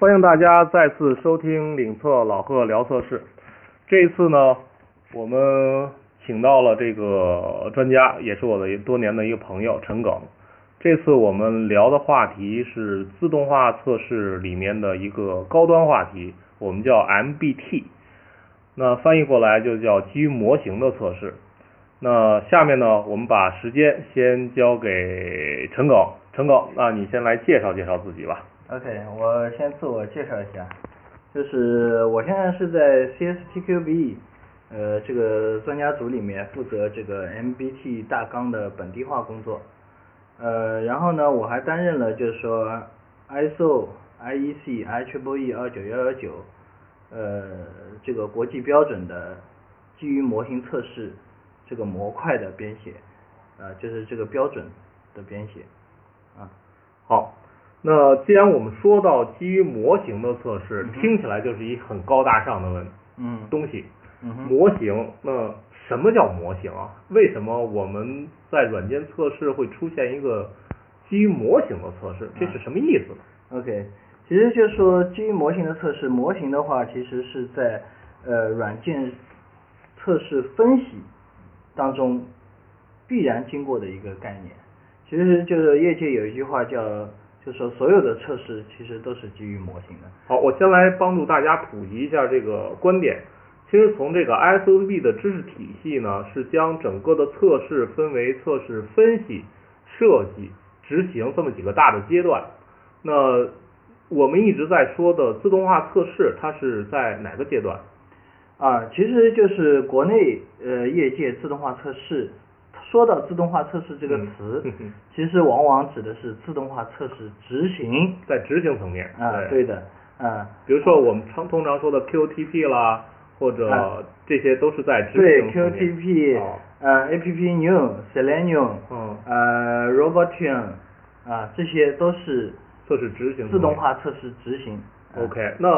欢迎大家再次收听领测老贺聊测试。这一次呢，我们请到了这个专家，也是我的多年的一个朋友陈耿。这次我们聊的话题是自动化测试里面的一个高端话题，我们叫 MBT。那翻译过来就叫基于模型的测试。那下面呢，我们把时间先交给陈耿。陈耿，那你先来介绍介绍自己吧。OK，我先自我介绍一下，就是我现在是在 CSTQB 呃这个专家组里面负责这个 MBT 大纲的本地化工作，呃，然后呢，我还担任了就是说 ISO IEC IEEE 二九幺幺九呃这个国际标准的基于模型测试这个模块的编写，呃，就是这个标准的编写，啊。好，那既然我们说到基于模型的测试，嗯听起来就是一很高大上的问嗯东西。嗯模型，那什么叫模型啊？为什么我们在软件测试会出现一个基于模型的测试？这是什么意思呢？OK，其实就是说基于模型的测试，模型的话其实是在呃软件测试分析当中必然经过的一个概念。其实就是业界有一句话叫，就说所有的测试其实都是基于模型的。好，我先来帮助大家普及一下这个观点。其实从这个 ISOB 的知识体系呢，是将整个的测试分为测试分析、设计、执行这么几个大的阶段。那我们一直在说的自动化测试，它是在哪个阶段？啊，其实就是国内呃业界自动化测试，说到自动化测试这个嗯词，其实往往指的是自动化测试执行。在执行层面。啊，对的，啊，比如说我们常通常说的 QTP 啦，或者啊这些都是在执行层面。QTP，哦呃，APP New、Selenium，嗯，呃，Robotium，啊，这些都是测试执行。自动化测试执行。啊 OK，那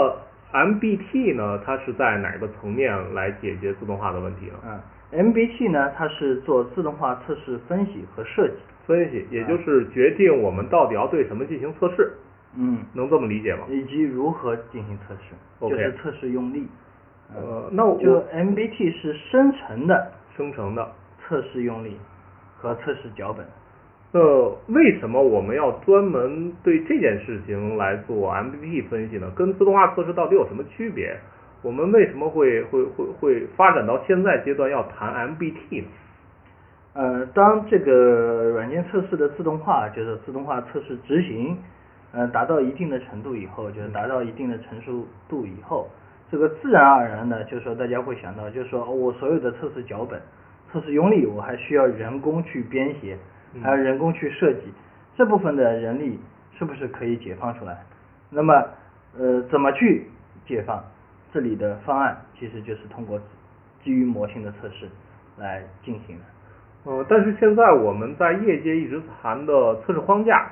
MBT 呢？它是在哪个层面来解决自动化的问题呢？嗯，MBT 呢，它是做自动化测试分析和设计。分析，也就是决定我们到底要对什么进行测试，嗯，能这么理解吗？以及如何进行测试就是测试用力。呃，那我就 MBT 是生成的生成的。测试用力和测试脚本。那为什么我们要专门对这件事情来做 MBT 分析呢？跟自动化测试到底有什么区别？我们为什么会会会会发展到现在阶段要谈 MBT 呢？呃，当这个软件测试的自动化，就是自动化测试执行，呃，达到一定的程度以后，就是达到一定的成熟度以后，这个自然而然的，就是说大家会想到，就是说、哦我所有的测试脚本、测试用例，我还需要人工去编写，嗯还有人工去设计，这部分的人力是不是可以解放出来？那么，呃，怎么去解放？这里的方案其实就是通过基于模型的测试来进行的。呃，但是现在我们在业界一直谈的测试框架，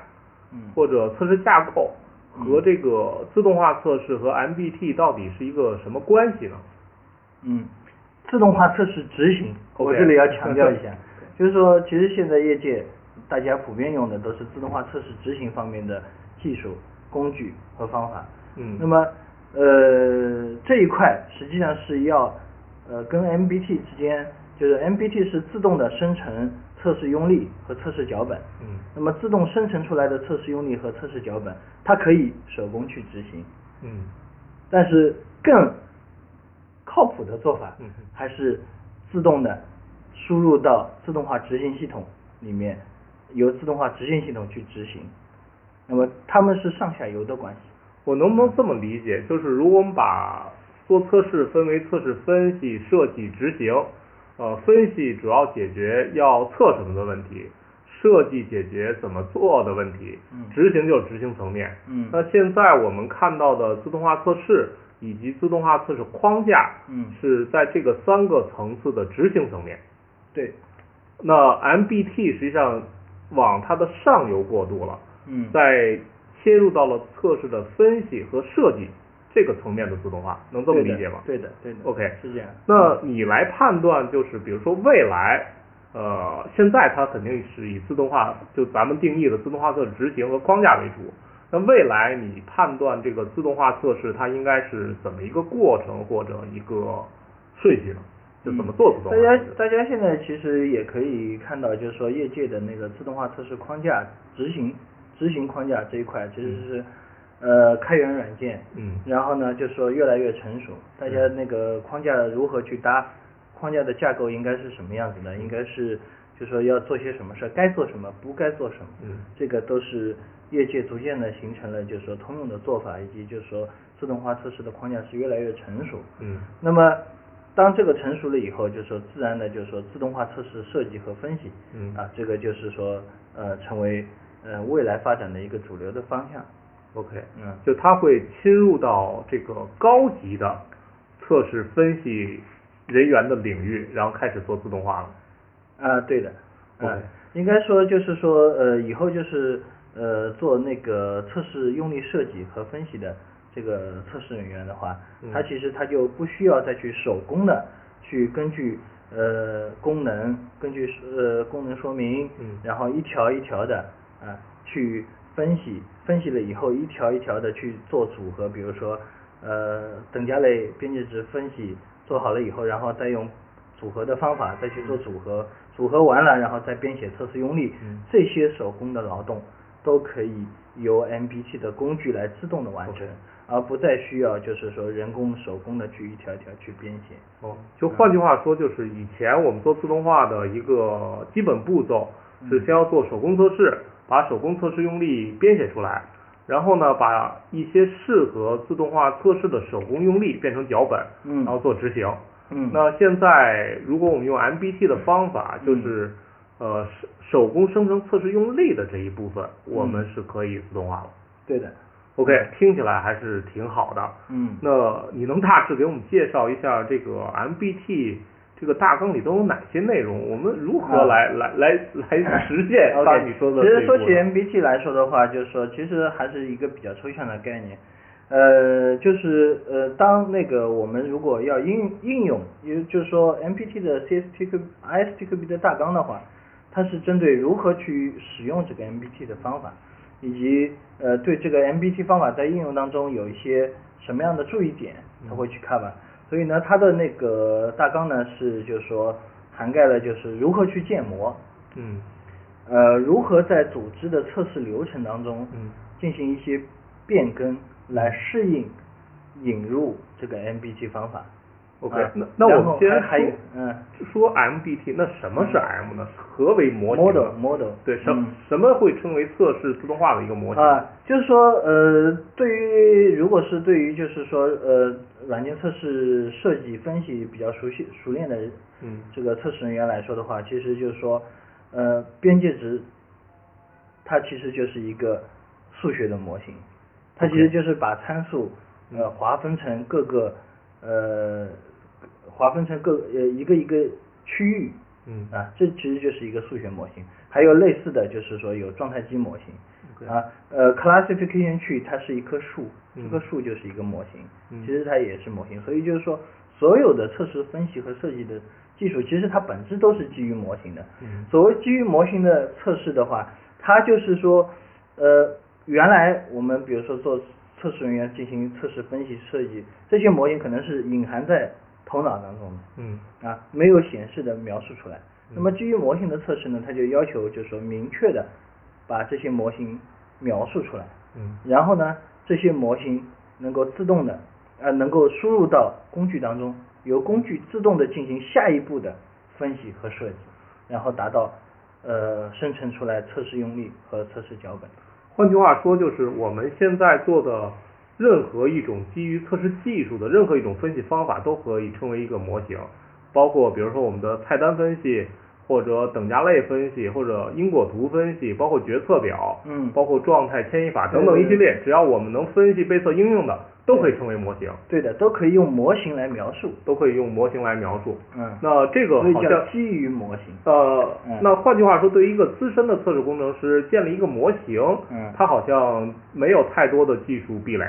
嗯或者测试架构嗯和这个自动化测试和 MBT 到底是一个什么关系呢？嗯，自动化测试执行，我这里要强调一下，就是说，其实现在业界大家普遍用的都是自动化测试执行方面的技术、工具和方法。嗯那么，呃，这一块实际上是要呃跟 MBT 之间，就是 MBT 是自动的生成测试用例和测试脚本。嗯那么自动生成出来的测试用例和测试脚本，它可以手工去执行。嗯但是更靠谱的做法嗯还是自动的输入到自动化执行系统里面，由自动化执行系统去执行。那么它们是上下游的关系。我能不能这么理解？就是如果我们把做测试分为测试分析、设计、执行，呃，分析主要解决要测什么的问题，设计解决怎么做的问题嗯，执行就是执行层面。嗯那现在我们看到的自动化测试以及自动化测试框架，嗯是在这个三个层次的执行层面。对，那 MBT 实际上往它的上游过渡了。嗯在切入到了测试的分析和设计这个层面的自动化，能这么理解吗？对的，对的。OK 是这样。那你来判断，就是比如说未来，呃，现在它肯定是以自动化，就咱们定义的自动化测试执行和框架为主。那未来你判断这个自动化测试它应该是怎么一个过程或者一个顺序呢？就怎么做自动化大家？大家现在其实也可以看到，就是说业界的那个自动化测试框架执行执行框架这一块，其实是、呃开源软件，嗯。然后呢就是说越来越成熟，大家那个框架如何去搭，框架的架构应该是什么样子的，应该是就是说要做些什么事儿，该做什么，不该做什么，嗯。这个都是业界逐渐的形成了就是说通用的做法，以及就是说自动化测试的框架是越来越成熟。嗯。那么当这个成熟了以后，就是说自然的，就是说自动化测试设计和分析，嗯。啊，这个就是说呃成为呃未来发展的一个主流的方向。，OK，嗯就它会侵入到这个高级的测试分析人员的领域，然后开始做自动化了。啊，对的，呃 OK，应该说就是说呃以后就是呃做那个测试用力设计和分析的这个测试人员的话，嗯他其实他就不需要再去手工的去根据呃功能，根据呃功能说明，嗯然后一条一条的啊去分析，分析了以后一条一条的去做组合，比如说呃等价类边界值分析做好了以后，然后再用组合的方法再去做组合，组合完了然后再编写测试用例，嗯这些手工的劳动都可以由 MBT 的工具来自动的完成而不再需要就是说人工手工的去一条一条去编写。哦，就换句话说，就是以前我们做自动化的一个基本步骤是先要做手工测试，把手工测试用例编写出来，然后呢，把一些适合自动化测试的手工用例变成脚本，嗯然后做执行。嗯那现在如果我们用 MBT 的方法，就是呃手手工生成测试用例的这一部分，我们是可以自动化了。对的，OK，听起来还是挺好的。嗯那你能大致给我们介绍一下这个 MBT 这个大纲里都有哪些内容？我们如何啊来、来来来实现 OK，刚才你说的其？实说起 MBT 来说的话，就是说其实还是一个比较抽象的概念。呃，就是呃，当那个我们如果要应应用，也就是说 MBT 的 CSTQ、ISTQB 的大纲的话，它是针对如何去使用这个 MBT 的方法，以及呃对这个 MBT 方法在应用当中有一些什么样的注意点，它会去 cover。所以呢，它的那个大纲呢是就是说涵盖了就是如何去建模，嗯呃，如何在组织的测试流程当中嗯进行一些变更，来适应引入这个 MBT 方法。OK，、啊那那我们先还嗯。说 MBT，那什么是 M 呢？何为模型？Model model 对，什、嗯。什么会称为测试自动化的一个模型？啊，就是说呃，对于如果是对于就是说呃软件测试设计分析比较熟悉熟练的嗯。这个测试人员来说的话，其实就是说呃边界值它其实就是一个数学的模型，它其实就是把参数呃划分成各个呃划分成各呃一个一个区域，嗯啊，这其实就是一个数学模型。还有类似的就是说有状态机模型啊，呃，classification tree 它是一棵树，这嗯棵树就是一个模型，嗯其实它也是模型。所以就是说，所有的测试分析和设计的技术，其实它本质都是基于模型的。嗯所谓基于模型的测试的话，它就是说，呃，原来我们比如说做测试人员进行测试分析设计，这些模型可能是隐含在头脑当中的。嗯啊，没有显示的描述出来。那么基于模型的测试呢，它就要求就是说明确的把这些模型描述出来，嗯然后呢，这些模型能够自动的呃能够输入到工具当中，由工具自动的进行下一步的分析和设计，然后达到呃生成出来测试用例和测试脚本。换句话说，就是我们现在做的任何一种基于测试技术的任何一种分析方法，都可以称为一个模型，包括比如说我们的菜单分析，或者等价类分析，或者因果图分析，包括决策表，嗯包括状态迁移法等等一系列，只要我们能分析被测应用的，都可以称为模型，对的，都可以用模型来描述。都可以用模型来描述。嗯，那这个好像基于模型。呃嗯，那换句话说，对于一个资深的测试工程师建立一个模型，嗯他好像没有太多的技术壁垒，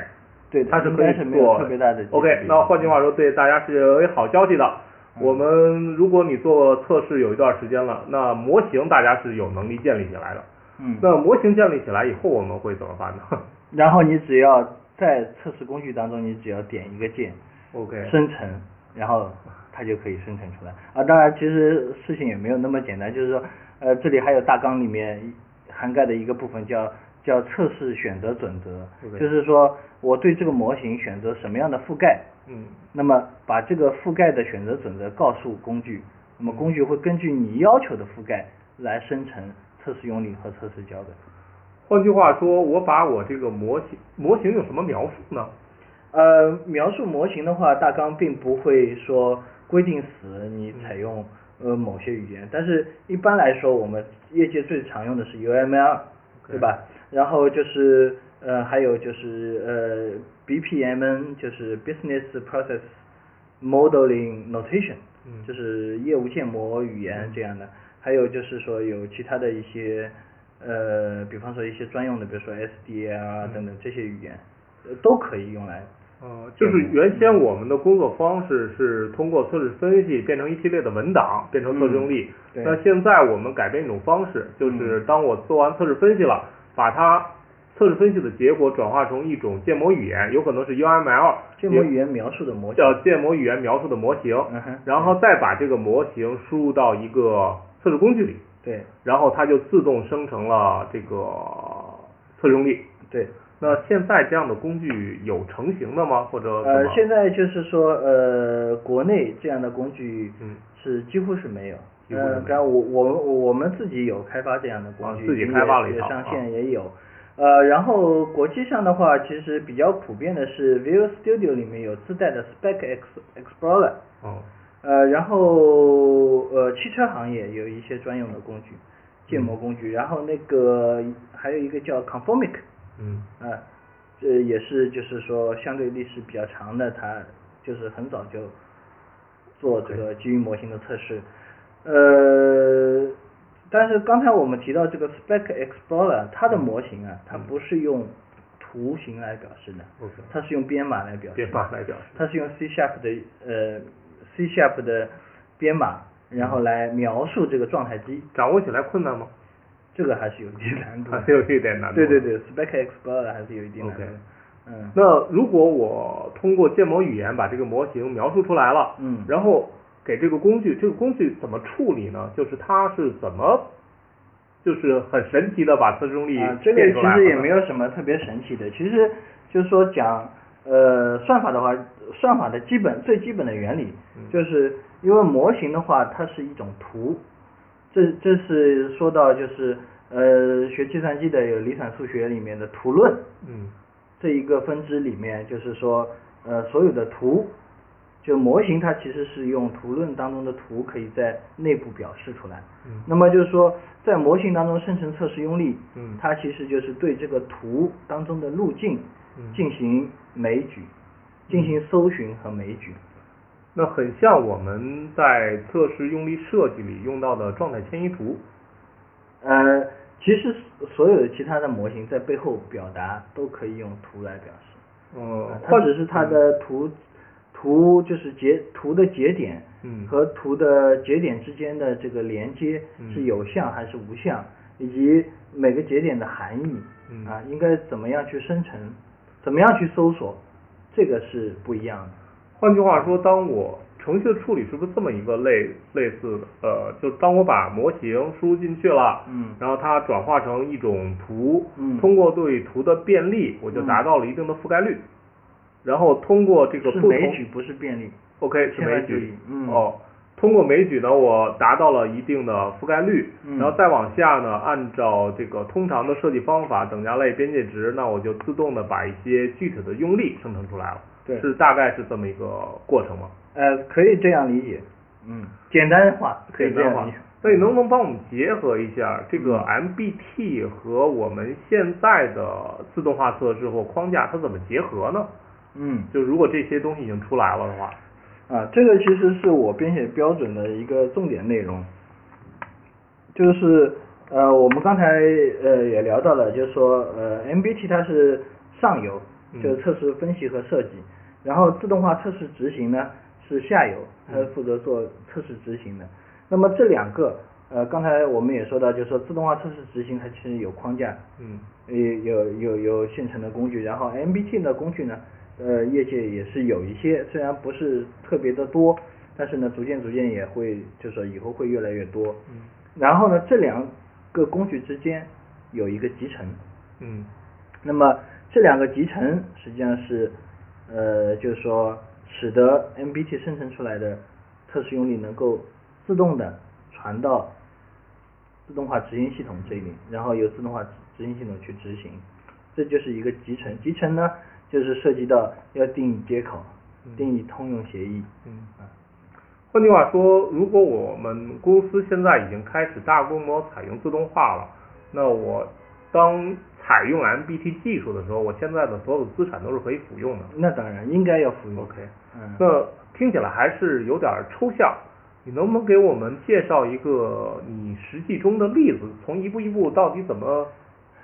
对的，它是可以做特别大的 OK，那换句话说，对大家是有一好消息的。嗯我们如果你做测试有一段时间了，那模型大家是有能力建立起来的。嗯那模型建立起来以后，我们会怎么办呢 然后你只要在测试工具当中，你只要点一个键，？OK，生成，然后它就可以生成出来。啊，当然其实事情也没有那么简单，就是说，呃，这里还有大纲里面涵盖的一个部分叫叫测试选择准则，就是说我对这个模型选择什么样的覆盖，嗯那么把这个覆盖的选择准则告诉工具，那么工具会根据你要求的覆盖来生成测试用例和测试脚本。换句话说，我把我这个模型模型有什么描述呢？呃，描述模型的话，大纲并不会说规定死你采用呃某些语言，但是一般来说，我们业界最常用的是 UML，对吧？然后就是呃还有就是呃 BPMN，就是 Business Process Modeling Notation，嗯。就是业务建模语言这样的。还有就是说有其他的一些呃，比方说一些专用的，比如说 SDL 啊等等这些语言，呃都可以用来呃，就是原先我们的工作方式是通过测试分析变成一系列的文档，变成测试用例。嗯那现在我们改变一种方式，就是当我做完测试分析了，把它测试分析的结果转化成一种建模语言，有可能是 UML 建模语言描述的模型。叫建模语言描述的模型，嗯然后再把这个模型输入到一个测试工具里，对然后它就自动生成了这个测试用例。对，那现在这样的工具有成型的吗？或者呃，现在就是说，呃，国内这样的工具嗯是几乎是没有。几呃，当然我我我们自己有开发这样的工具，啊自己开发了一套也也上啊。线也有。呃，然后国际上的话，其实比较普遍的是 Visual Studio 里面有自带的 Spec X Explorer，哦。呃，然后呃，汽车行业有一些专用的工具，建模工具，然后那个还有一个叫 Conformic，嗯。啊，这也是就是说相对历史比较长的，它就是很早就做这个基于模型的测试。呃，但是刚才我们提到这个 Spec Explorer，它的模型啊，它不是用图形来表示的它是用编码来表示。编码来表示。它是用 C Sharp 的呃 C Sharp 的编码，然后来描述这个状态机，掌握起来困难吗？这个还是有一定难度。还是有一点难度。对对对，Spec Explorer 还是有一定难度。嗯那如果我通过建模语言把这个模型描述出来了，嗯然后给这个工具，这个工具怎么处理呢？就是它是怎么，就是很神奇的把测试用例啊，这个其实也没有什么特别神奇的，其实就是说讲呃算法的话，算法的基本最基本的原理嗯。就是因为模型的话，它是一种图，这这是说到就是呃学计算机的有离散数学里面的图论，嗯。这一个分支里面，就是说，呃，所有的图，就模型它其实是用图论当中的图可以在内部表示出来。嗯那么就是说，在模型当中生成测试用例，嗯它其实就是对这个图当中的路径嗯进行枚举，进行搜寻和枚举。那很像我们在测试用例设计里用到的状态迁移图。呃，其实所有的其他的模型在背后表达都可以用图来表示。呃啊，它只是它的图图就是节图的节点，嗯和图的节点之间的这个连接嗯是有项还是无项，以及每个节点的含义，嗯啊，应该怎么样去生成，怎么样去搜索，这个是不一样的。换句话说，当我程序的处理是不是这么一个类类似的？呃，就当我把模型输入进去了，嗯然后它转化成一种图，嗯通过对图的便利，我就达到了一定的覆盖率。然后通过这个不同枚举，不是便利。OK 是枚举哦，通过枚举呢，我达到了一定的覆盖率，嗯然后再往下呢，按照这个通常的设计方法，等价类边界值，那我就自动的把一些具体的用力生成出来了，对是大概是这么一个过程吗？呃，可以这样理解，嗯，简单化可以这样理解。。那你能不能帮我们结合一下这个嗯 MBT 和我们现在的自动化测试或框架，它怎么结合呢？嗯。就如果这些东西已经出来了的话，啊，这个其实是我编写标准的一个重点内容，就是呃，我们刚才呃也聊到了，就是说呃，MBT 它是上游，嗯。就是测试分析和设计，然后自动化测试执行呢是下游，它是负责做测试执行的。那么这两个呃，刚才我们也说到，就是说自动化测试执行它其实有框架，嗯。有有有有现成的工具，然后 MBT 的工具呢，呃，业界也是有一些，虽然不是特别的多，但是呢，逐渐逐渐也会，就是说以后会越来越多。嗯然后呢，这两个工具之间有一个集成，嗯那么这两个集成实际上是，呃，就是说使得 MBT 生成出来的测试用例能够自动的传到自动化执行系统这里，然后由自动化执行系统去执行，这就是一个集成。集成呢，就是涉及到要定义接口，定义通用协议。嗯。啊，换句话说，如果我们公司现在已经开始大规模采用自动化了，那我当采用 MBT 技术的时候，我现在的所有的资产都是可以服用的。那当然应该要服用。OK，嗯，那听起来还是有点抽象，你能不能给我们介绍一个你实际中的例子，从一步一步到底怎么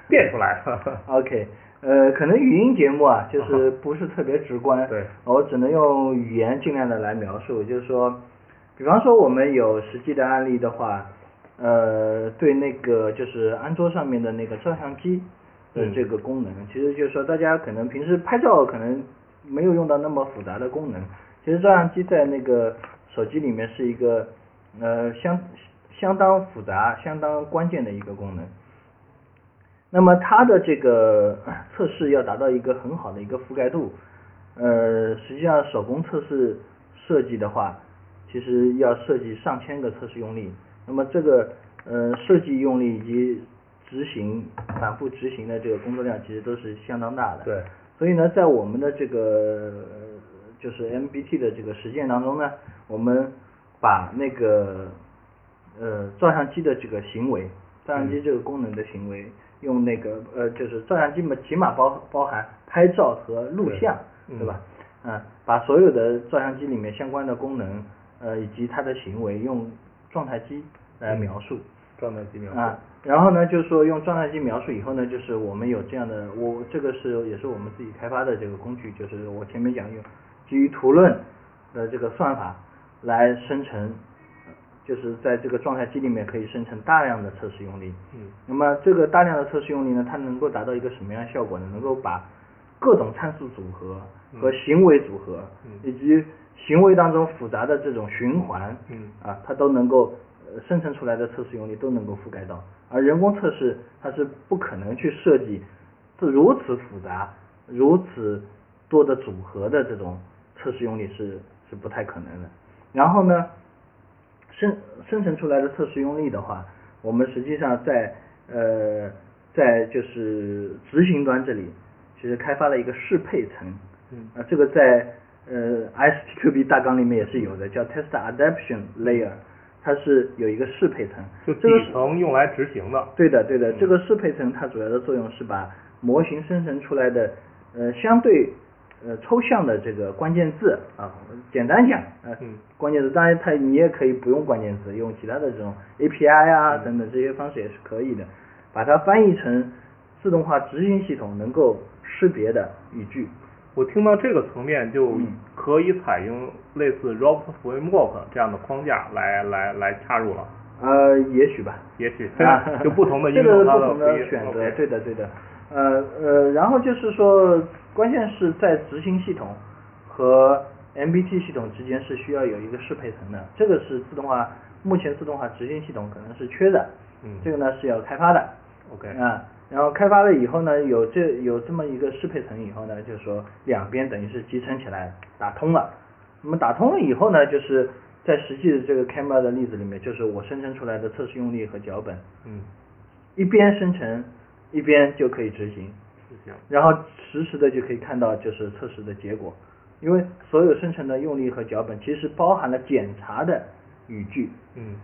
变出来的？OK，呃，可能语音节目啊，就是 不是特别直观，对我只能用语言尽量的来描述，就是说，比方说我们有实际的案例的话，呃，对那个就是安卓上面的那个照相机的嗯这个功能，其实就是说大家可能平时拍照可能没有用到那么复杂的功能，其实照相机在那个手机里面是一个呃相相当复杂、相当关键的一个功能。那么它的这个呃测试要达到一个很好的一个覆盖度，呃，实际上手工测试设计的话，其实要设计上千个测试用例，那么这个呃设计用例以及执行反复执行的这个工作量其实都是相当大的。对，所以呢，在我们的这个呃就是 MBT 的这个实践当中呢，我们把那个呃照相机的这个行为，照相机这个功能的行为，用那个呃就是照相机嘛，起码包包含拍照和录像，对对吧？嗯，把所有的照相机里面相关的功能，呃以及它的行为用状态机来描述。状态机描述。啊，然后呢，就是说用状态机描述以后呢，就是我们有这样的，我这个是也是我们自己开发的这个工具，就是我前面讲用基于图论的这个算法来生成，呃就是在这个状态机里面可以生成大量的测试用例。嗯那么这个大量的测试用例呢，它能够达到一个什么样的效果呢？能够把各种参数组合和行为组合，嗯以及行为当中复杂的这种循环，嗯啊，它都能够呃生成出来的测试用例都能够覆盖到，而人工测试它是不可能去设计这如此复杂、如此多的组合的这种测试用例是是不太可能的。然后呢，生生成出来的测试用例的话，我们实际上在呃在就是执行端这里，其实开发了一个适配层，嗯。啊，这个在呃 ISTQB 大纲里面也是有的，叫 Test Adaptation Layer，它是有一个适配层，就这个底层用来执行的。对的，对的，这个适配层它主要的作用是把模型生成出来的呃相对呃抽象的这个关键字啊，简单讲，呃，嗯关键字当然它你也可以不用关键字，用其他的这种 API 啊嗯等等这些方式也是可以的，把它翻译成自动化执行系统能够识别的语句。我听到这个层面就嗯可以采用类似 Robot Framework 这样的框架来来来插入了，呃，也许吧。也许啊 就不同的应 这个用同的不一的选择对的对的，呃呃，然后就是说，关键是在执行系统和 MBT 系统之间是需要有一个适配层的，这个是自动化目前自动化执行系统可能是缺的，嗯。这个呢是要开发的。OK 啊，然后开发了以后呢，有这有这么一个适配层以后呢，就是说两边等于是集成起来打通了，那么打通了以后呢，就是在实际的这个 camera 的例子里面，就是我生成出来的测试用例和脚本，嗯。一边生成一边就可以执行，然后实时的就可以看到就是测试的结果，因为所有生成的用例和脚本其实包含了检查的语句，嗯。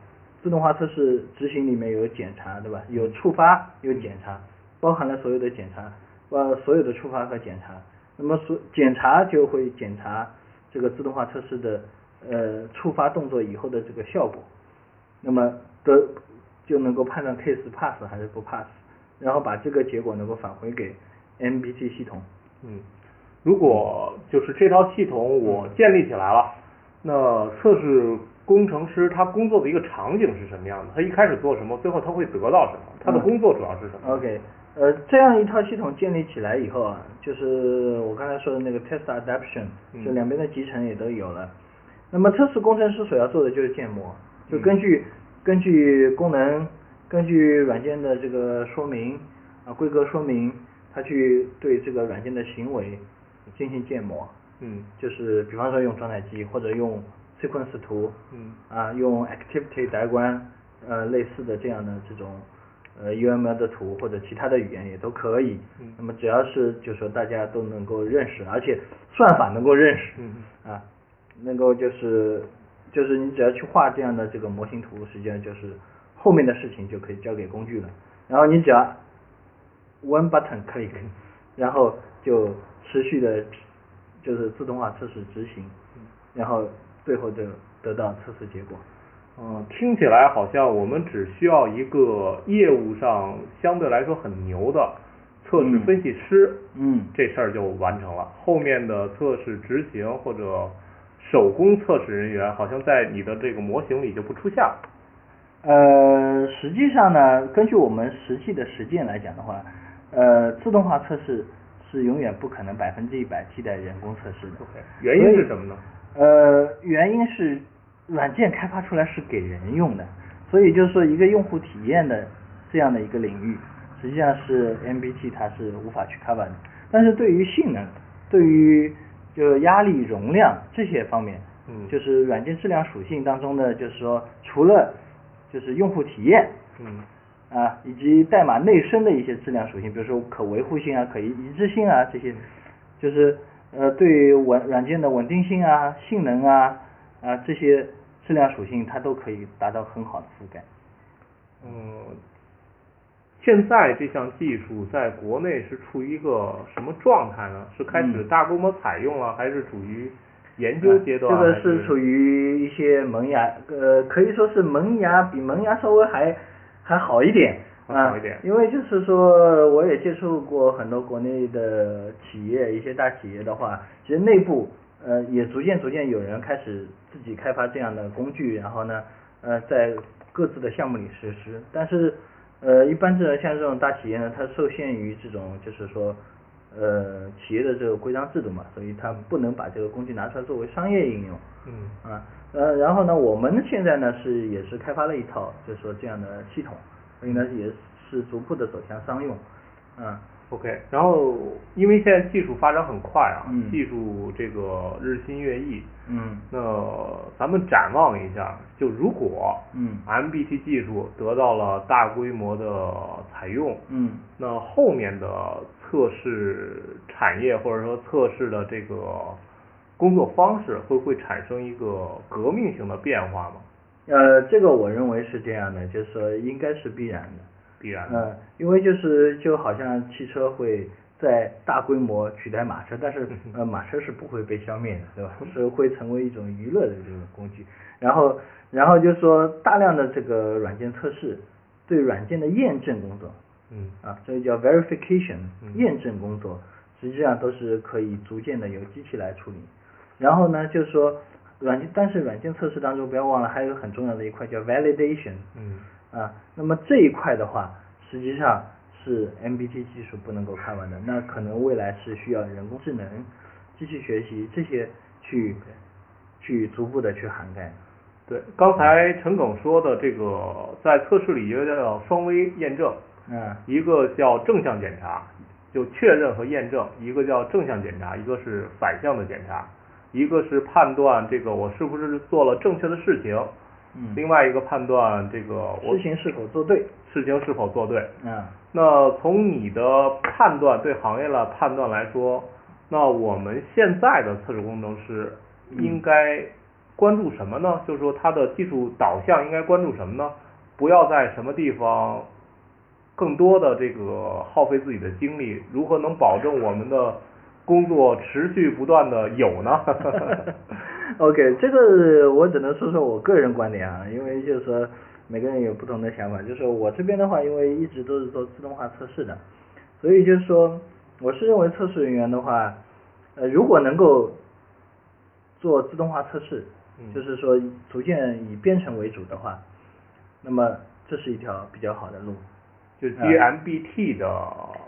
自动化测试执行里面有检查，对吧？有触发，有检查，包含了所有的检查，呃，所有的触发和检查。那么所检查就会检查这个自动化测试的呃触发动作以后的这个效果，那么的就能够判断 case pass 还是不 pass，然后把这个结果能够返回给 MBT 系统。嗯，如果就是这套系统我建立起来了，那测试工程师他工作的一个场景是什么样的？他一开始做什么，最后他会得到什么？他的工作主要是什么、OK，呃，这样一套系统建立起来以后啊，就是我刚才说的那个 test adaption，嗯就两边的集成也都有了。那么测试工程师所要做的就是建模，就根据、根据功能，根据软件的这个说明啊规格说明，他去对这个软件的行为进行建模。嗯就是比方说用状态机或者用 sequence 图，嗯啊，用 activity diagram，呃，类似的这样的这种呃 UML 的图或者其他的语言也都可以。嗯那么只要是就是说大家都能够认识，而且算法能够认识，嗯啊，能够就是就是你只要去画这样的这个模型图，实际上就是后面的事情就可以交给工具了。然后你只要 one button click，然后就持续的，就是自动化测试执行，然后最后就得到测试结果。嗯，听起来好像我们只需要一个业务上相对来说很牛的测试嗯分析师，嗯这事儿就完成了。后面的测试执行或者手工测试人员，好像在你的这个模型里就不出现了。呃，实际上呢，根据我们实际的实践来讲的话，呃，自动化测试是永远不可能百分之一百替代人工测试的。OK，原因是什么呢？呃，原因是软件开发出来是给人用的，所以就是说一个用户体验的这样的一个领域，实际上是 MBT 它是无法去 cover 的。但是对于性能、对于就压力、容量这些方面，嗯就是软件质量属性当中的，就是说除了就是用户体验，嗯啊，以及代码内生的一些质量属性，比如说可维护性啊、可一一致性啊这些，就是呃对于稳软件的稳定性啊、性能啊啊这些质量属性，它都可以达到很好的覆盖。嗯，现在这项技术在国内是处于一个什么状态呢？是开始嗯大规模采用了，还是处于研究阶段？啊这个是处于一些萌芽，呃，可以说是萌芽比萌芽稍微还还好一点啊，因为就是说，我也接触过很多国内的企业，一些大企业的话，其实内部呃也逐渐逐渐有人开始自己开发这样的工具，然后呢，呃，在各自的项目里实施，但是呃，一般这种像这种大企业呢，它受限于这种就是说。呃，企业的这个规章制度嘛，所以它不能把这个工具拿出来作为商业应用。嗯啊，呃，然后呢，我们现在呢是也是开发了一套，就是说这样的系统，所以呢也是逐步的走向商用，啊，OK，然后因为现在技术发展很快啊，嗯技术这个日新月异，嗯那咱们展望一下，就如果嗯 MBT 技术得到了大规模的采用，嗯那后面的测试产业或者说测试的这个工作方式会不会产生一个革命性的变化吗？呃，这个我认为是这样的，就是说应该是必然的。必然。嗯，因为就是就好像汽车会在大规模取代马车，但是 呃马车是不会被消灭的，对吧？是会成为一种娱乐的这种工具。然后然后就是说大量的这个软件测试，对软件的验证工作嗯啊，这个叫 verification 嗯验证工作，实际上都是可以逐渐的由机器来处理。然后呢，就是说软件，但是软件测试当中不要忘了还有很重要的一块叫 validation。嗯啊，那么这一块的话，实际上是 MBT 技术不能够看完的，那可能未来是需要人工智能、机器学习这些去去逐步的去涵盖。对，刚才陈耿说的这个，在测试里一个叫双微验证，嗯一个叫正向检查，就确认和验证；一个叫正向检查，一个是反向的检查；一个是判断这个我是不是做了正确的事情，嗯，另外一个判断这个我事情是否做对？事情是否做对。嗯那从你的判断对行业的判断来说，那我们现在的测试工程师应该关注什么呢？就是说他的技术导向应该关注什么呢？不要在什么地方更多的这个耗费自己的精力，如何能保证我们的工作持续不断的有呢？OK，这个我只能说说我个人观点啊，因为就是说每个人有不同的想法。就是说我这边的话，因为一直都是做自动化测试的，所以就是说我是认为测试人员的话，呃，如果能够做自动化测试，嗯就是说逐渐以编程为主的话，那么这是一条比较好的路。就基于 MBT 的，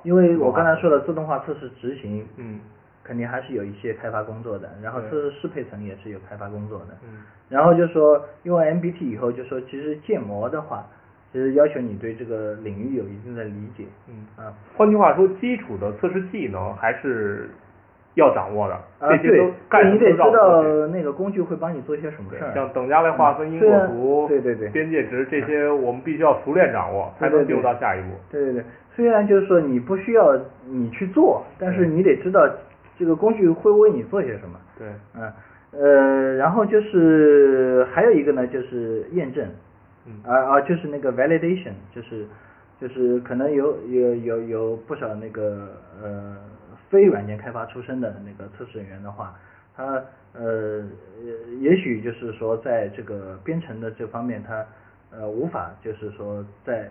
因为我刚才说了，自动化测试执行嗯肯定还是有一些开发工作的，然后对测试适配层也是有开发工作的。嗯然后就说用完 MBT 以后，就说其实建模的话，其实要求你对这个领域有一定的理解。嗯，啊换句话说，基础的测试技能还是要掌握的，啊，这些对你得知道那个工具会帮你做些什么事儿。像等价类划分、因果图、对对对边界值这些，我们必须要熟练掌握，才能进入到下一步。对对对，虽然就是说你不需要你去做，但是你得知道这个工具会为你做些什么。对，嗯呃，然后就是还有一个呢，就是验证，嗯。啊啊，就是那个 validation，就是就是可能有有有有不少那个呃非软件开发出身的那个测试人员的话，他呃也许就是说在这个编程的这方面，他呃无法就是说在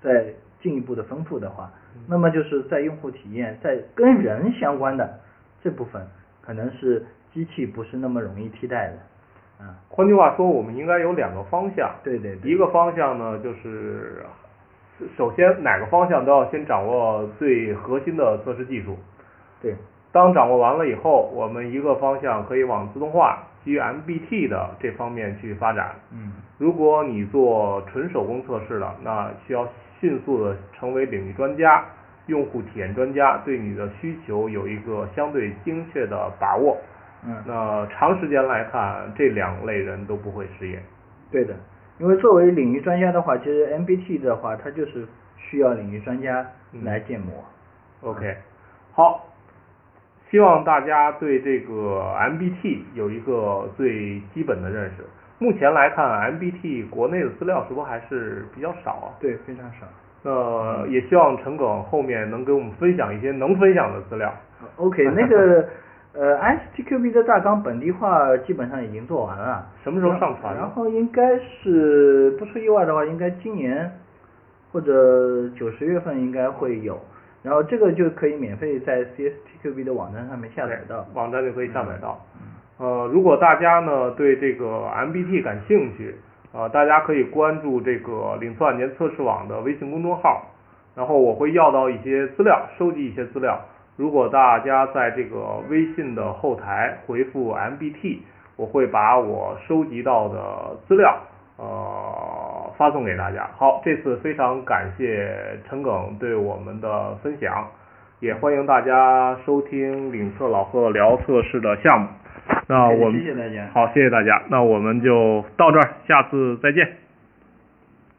在进一步的丰富的话，那么就是在用户体验在跟人相关的这部分，可能是机器不是那么容易替代的，嗯，换句话说，我们应该有两个方向。对对对一个方向呢，就是首先哪个方向都要先掌握最核心的测试技术。对，当掌握完了以后，我们一个方向可以往自动化、基于 MBT 的这方面去发展。嗯，如果你做纯手工测试的，那需要迅速的成为领域专家、用户体验专家，对你的需求有一个相对精确的把握。嗯，那长时间来看，这两类人都不会失业。对的，因为作为领域专家的话，其实 MBT 的话，它就是需要领域专家来建模。OK，好，希望大家对这个 MBT 有一个最基本的认识。目前来看，MBT 国内的资料是不是还是比较少啊？对，非常少。那也希望陈耿后面能给我们分享一些能分享的资料。OK，那个呃，STQB 的大纲本地化基本上已经做完了。什么时候上传然后应该是不出意外的话，应该今年或者九十月份应该会有。然后这个就可以免费在 CSTQB 的网站上面下载到。网站就可以下载到。呃，如果大家呢对这个 MBT 感兴趣，呃，大家可以关注这个领测软件测试网的微信公众号，然后我会要到一些资料，收集一些资料。如果大家在这个微信的后台回复 MBT，我会把我收集到的资料呃发送给大家。好，这次非常感谢陈耿对我们的分享，也欢迎大家收听领测老贺聊测试的项目。那我们好，谢谢大家。那我们就到这儿，下次再见。